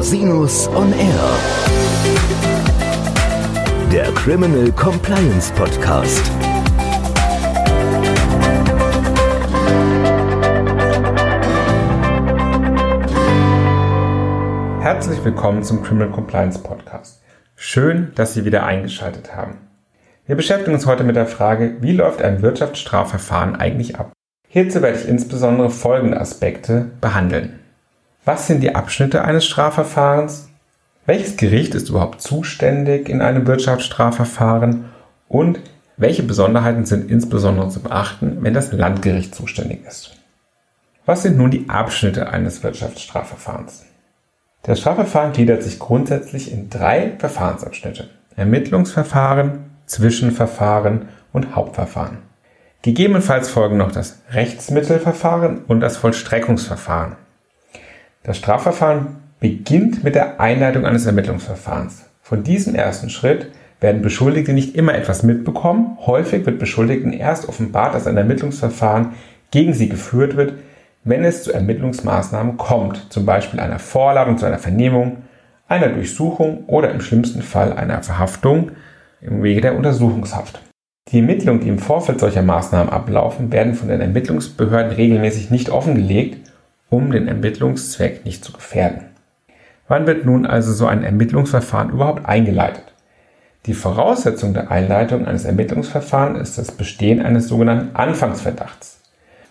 Rosinus on Air. Der Criminal Compliance Podcast. Herzlich willkommen zum Criminal Compliance Podcast. Schön, dass Sie wieder eingeschaltet haben. Wir beschäftigen uns heute mit der Frage, wie läuft ein Wirtschaftsstrafverfahren eigentlich ab? Hierzu werde ich insbesondere folgende Aspekte behandeln. Was sind die Abschnitte eines Strafverfahrens? Welches Gericht ist überhaupt zuständig in einem Wirtschaftsstrafverfahren? Und welche Besonderheiten sind insbesondere zu beachten, wenn das Landgericht zuständig ist? Was sind nun die Abschnitte eines Wirtschaftsstrafverfahrens? Das Strafverfahren gliedert sich grundsätzlich in drei Verfahrensabschnitte. Ermittlungsverfahren, Zwischenverfahren und Hauptverfahren. Gegebenenfalls folgen noch das Rechtsmittelverfahren und das Vollstreckungsverfahren. Das Strafverfahren beginnt mit der Einleitung eines Ermittlungsverfahrens. Von diesem ersten Schritt werden Beschuldigte nicht immer etwas mitbekommen. Häufig wird Beschuldigten erst offenbart, dass ein Ermittlungsverfahren gegen sie geführt wird, wenn es zu Ermittlungsmaßnahmen kommt, zum Beispiel einer Vorladung zu einer Vernehmung, einer Durchsuchung oder im schlimmsten Fall einer Verhaftung im Wege der Untersuchungshaft. Die Ermittlungen, die im Vorfeld solcher Maßnahmen ablaufen, werden von den Ermittlungsbehörden regelmäßig nicht offengelegt, um den Ermittlungszweck nicht zu gefährden. Wann wird nun also so ein Ermittlungsverfahren überhaupt eingeleitet? Die Voraussetzung der Einleitung eines Ermittlungsverfahrens ist das Bestehen eines sogenannten Anfangsverdachts.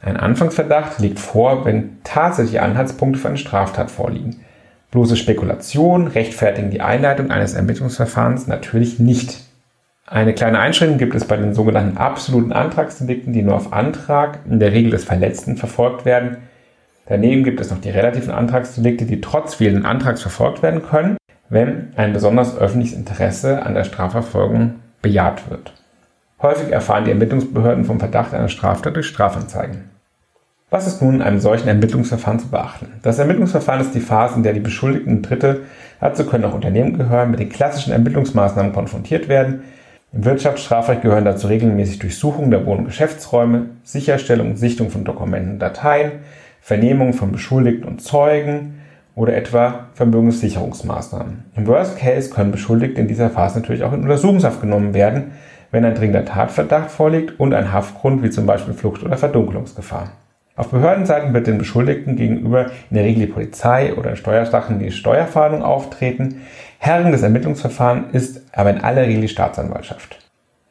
Ein Anfangsverdacht liegt vor, wenn tatsächliche Anhaltspunkte für eine Straftat vorliegen. Bloße Spekulationen rechtfertigen die Einleitung eines Ermittlungsverfahrens natürlich nicht. Eine kleine Einschränkung gibt es bei den sogenannten absoluten Antragsdelikten, die nur auf Antrag, in der Regel des Verletzten, verfolgt werden. Daneben gibt es noch die relativen Antragsdelikte, die trotz fehlenden Antrags verfolgt werden können, wenn ein besonders öffentliches Interesse an der Strafverfolgung bejaht wird. Häufig erfahren die Ermittlungsbehörden vom Verdacht einer Straftat durch Strafanzeigen. Was ist nun in einem solchen Ermittlungsverfahren zu beachten? Das Ermittlungsverfahren ist die Phase, in der die Beschuldigten Dritte, dazu können auch Unternehmen gehören, mit den klassischen Ermittlungsmaßnahmen konfrontiert werden, im Wirtschaftsstrafrecht gehören dazu regelmäßig Durchsuchungen der Wohn- und Geschäftsräume, Sicherstellung und Sichtung von Dokumenten und Dateien, Vernehmung von Beschuldigten und Zeugen oder etwa Vermögenssicherungsmaßnahmen. Im Worst Case können Beschuldigte in dieser Phase natürlich auch in Untersuchungshaft genommen werden, wenn ein dringender Tatverdacht vorliegt und ein Haftgrund wie zum Beispiel Flucht oder Verdunkelungsgefahr. Auf Behördenseiten wird den Beschuldigten gegenüber in der Regel die Polizei oder in Steuersachen die Steuerfahndung auftreten. Herren des Ermittlungsverfahrens ist aber in aller Regel die Staatsanwaltschaft.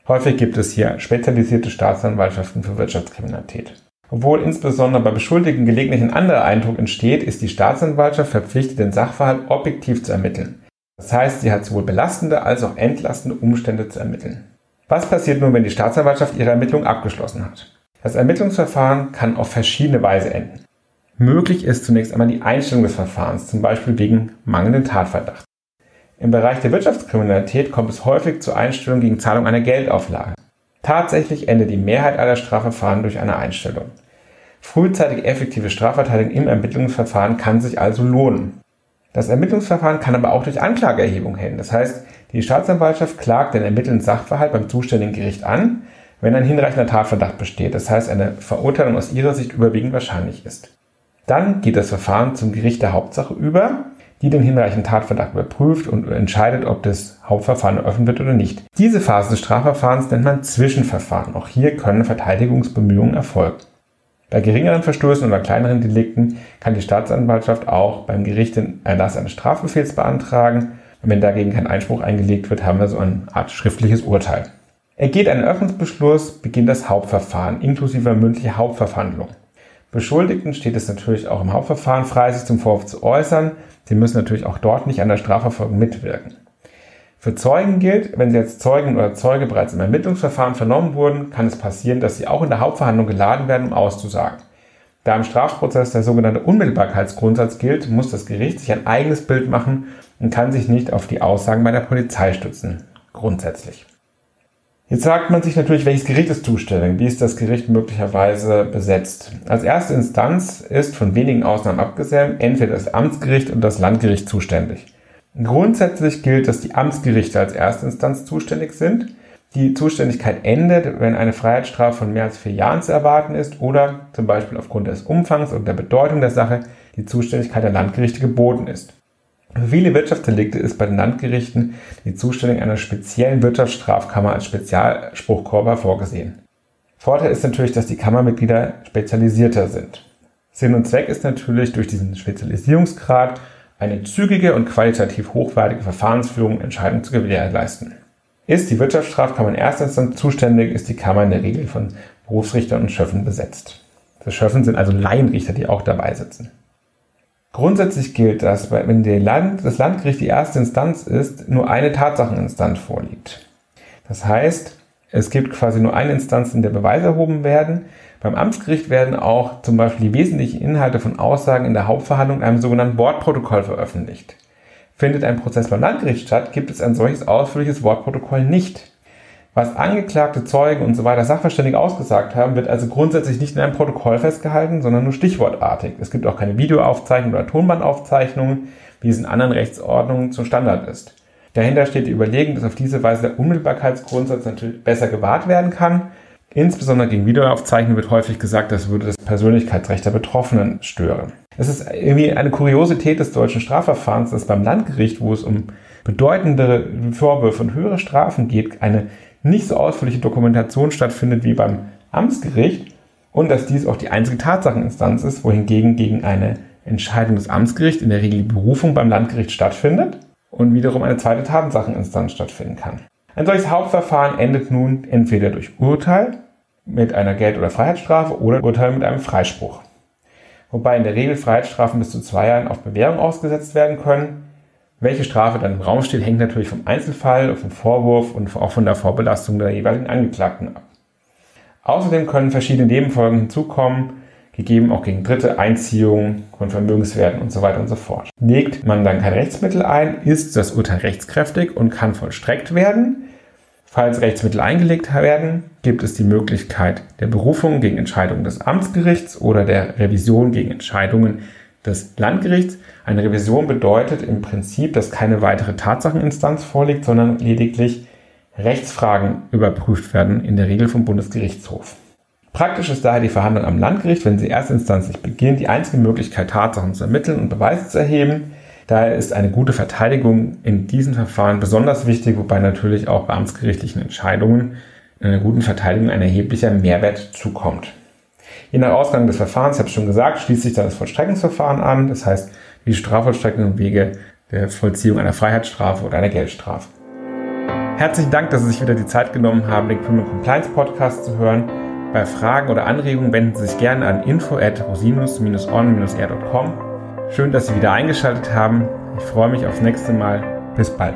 Häufig gibt es hier spezialisierte Staatsanwaltschaften für Wirtschaftskriminalität. Obwohl insbesondere bei Beschuldigten gelegentlich ein anderer Eindruck entsteht, ist die Staatsanwaltschaft verpflichtet, den Sachverhalt objektiv zu ermitteln. Das heißt, sie hat sowohl belastende als auch entlastende Umstände zu ermitteln. Was passiert nun, wenn die Staatsanwaltschaft ihre Ermittlung abgeschlossen hat? Das Ermittlungsverfahren kann auf verschiedene Weise enden. Möglich ist zunächst einmal die Einstellung des Verfahrens, zum Beispiel wegen mangelnden Tatverdachts. Im Bereich der Wirtschaftskriminalität kommt es häufig zur Einstellung gegen Zahlung einer Geldauflage. Tatsächlich endet die Mehrheit aller Strafverfahren durch eine Einstellung. Frühzeitige effektive Strafverteidigung im Ermittlungsverfahren kann sich also lohnen. Das Ermittlungsverfahren kann aber auch durch Anklageerhebung enden. Das heißt, die Staatsanwaltschaft klagt den ermittelnden Sachverhalt beim zuständigen Gericht an, wenn ein hinreichender Tatverdacht besteht, das heißt eine Verurteilung aus ihrer Sicht überwiegend wahrscheinlich ist. Dann geht das Verfahren zum Gericht der Hauptsache über, die den hinreichenden Tatverdacht überprüft und entscheidet, ob das Hauptverfahren eröffnet wird oder nicht. Diese Phase des Strafverfahrens nennt man Zwischenverfahren. Auch hier können Verteidigungsbemühungen erfolgen. Bei geringeren Verstößen oder kleineren Delikten kann die Staatsanwaltschaft auch beim Gericht den Erlass eines Strafbefehls beantragen. Und wenn dagegen kein Einspruch eingelegt wird, haben wir so eine Art schriftliches Urteil. Ergeht ein Öffnungsbeschluss, beginnt das Hauptverfahren inklusive mündlicher Hauptverhandlung. Beschuldigten steht es natürlich auch im Hauptverfahren frei, sich zum Vorwurf zu äußern. Sie müssen natürlich auch dort nicht an der Strafverfolgung mitwirken. Für Zeugen gilt, wenn sie als Zeugin oder Zeuge bereits im Ermittlungsverfahren vernommen wurden, kann es passieren, dass sie auch in der Hauptverhandlung geladen werden, um auszusagen. Da im Strafprozess der sogenannte Unmittelbarkeitsgrundsatz gilt, muss das Gericht sich ein eigenes Bild machen und kann sich nicht auf die Aussagen bei der Polizei stützen. Grundsätzlich. Jetzt fragt man sich natürlich, welches Gericht ist zuständig? Wie ist das Gericht möglicherweise besetzt? Als erste Instanz ist von wenigen Ausnahmen abgesehen entweder das Amtsgericht und das Landgericht zuständig. Grundsätzlich gilt, dass die Amtsgerichte als erste Instanz zuständig sind. Die Zuständigkeit endet, wenn eine Freiheitsstrafe von mehr als vier Jahren zu erwarten ist oder zum Beispiel aufgrund des Umfangs und der Bedeutung der Sache die Zuständigkeit der Landgerichte geboten ist. Für viele Wirtschaftsdelikte ist bei den Landgerichten die Zustellung einer speziellen Wirtschaftsstrafkammer als Spezialspruchkorber vorgesehen. Vorteil ist natürlich, dass die Kammermitglieder spezialisierter sind. Sinn und Zweck ist natürlich durch diesen Spezialisierungsgrad eine zügige und qualitativ hochwertige Verfahrensführung Entscheidungen zu gewährleisten. Ist die Wirtschaftsstrafkammer in erster Instanz zuständig, ist die Kammer in der Regel von Berufsrichtern und Schöffen besetzt. Das Schöffen sind also Laienrichter, die auch dabei sitzen. Grundsätzlich gilt, dass wenn Land, das Landgericht die erste Instanz ist, nur eine Tatsacheninstanz vorliegt. Das heißt, es gibt quasi nur eine Instanz, in der Beweise erhoben werden. Beim Amtsgericht werden auch zum Beispiel die wesentlichen Inhalte von Aussagen in der Hauptverhandlung in einem sogenannten Wortprotokoll veröffentlicht. Findet ein Prozess beim Landgericht statt, gibt es ein solches ausführliches Wortprotokoll nicht. Was Angeklagte, Zeugen und so weiter Sachverständige ausgesagt haben, wird also grundsätzlich nicht in einem Protokoll festgehalten, sondern nur stichwortartig. Es gibt auch keine Videoaufzeichnungen oder Tonbandaufzeichnungen, wie es in anderen Rechtsordnungen zum Standard ist. Dahinter steht die Überlegung, dass auf diese Weise der Unmittelbarkeitsgrundsatz natürlich besser gewahrt werden kann. Insbesondere gegen Videoaufzeichnungen wird häufig gesagt, das würde das Persönlichkeitsrecht der Betroffenen stören. Es ist irgendwie eine Kuriosität des deutschen Strafverfahrens, dass beim Landgericht, wo es um bedeutende Vorwürfe und höhere Strafen geht, eine nicht so ausführliche Dokumentation stattfindet wie beim Amtsgericht und dass dies auch die einzige Tatsacheninstanz ist, wohingegen gegen eine Entscheidung des Amtsgerichts in der Regel die Berufung beim Landgericht stattfindet und wiederum eine zweite Tatsacheninstanz stattfinden kann. Ein solches Hauptverfahren endet nun entweder durch Urteil mit einer Geld- oder Freiheitsstrafe oder Urteil mit einem Freispruch. Wobei in der Regel Freiheitsstrafen bis zu zwei Jahren auf Bewährung ausgesetzt werden können. Welche Strafe dann im Raum steht, hängt natürlich vom Einzelfall, vom Vorwurf und auch von der Vorbelastung der jeweiligen Angeklagten ab. Außerdem können verschiedene Nebenfolgen hinzukommen, gegeben auch gegen Dritte, Einziehung von Vermögenswerten und so weiter und so fort. Legt man dann kein Rechtsmittel ein, ist das Urteil rechtskräftig und kann vollstreckt werden. Falls Rechtsmittel eingelegt werden, gibt es die Möglichkeit der Berufung gegen Entscheidungen des Amtsgerichts oder der Revision gegen Entscheidungen des Landgerichts. Eine Revision bedeutet im Prinzip, dass keine weitere Tatsacheninstanz vorliegt, sondern lediglich Rechtsfragen überprüft werden, in der Regel vom Bundesgerichtshof. Praktisch ist daher die Verhandlung am Landgericht, wenn sie erstinstanzlich beginnt, die einzige Möglichkeit, Tatsachen zu ermitteln und Beweise zu erheben. Daher ist eine gute Verteidigung in diesen Verfahren besonders wichtig, wobei natürlich auch bei amtsgerichtlichen Entscheidungen einer guten Verteidigung ein erheblicher Mehrwert zukommt. Je nach Ausgang des Verfahrens, ich habe es schon gesagt, schließt sich dann das Vollstreckungsverfahren an, das heißt die Strafvollstreckung im Wege der Vollziehung einer Freiheitsstrafe oder einer Geldstrafe. Herzlichen Dank, dass Sie sich wieder die Zeit genommen haben, den Criminal Compliance Podcast zu hören. Bei Fragen oder Anregungen wenden Sie sich gerne an info at rosinus-on-r.com. Schön, dass Sie wieder eingeschaltet haben. Ich freue mich aufs nächste Mal. Bis bald.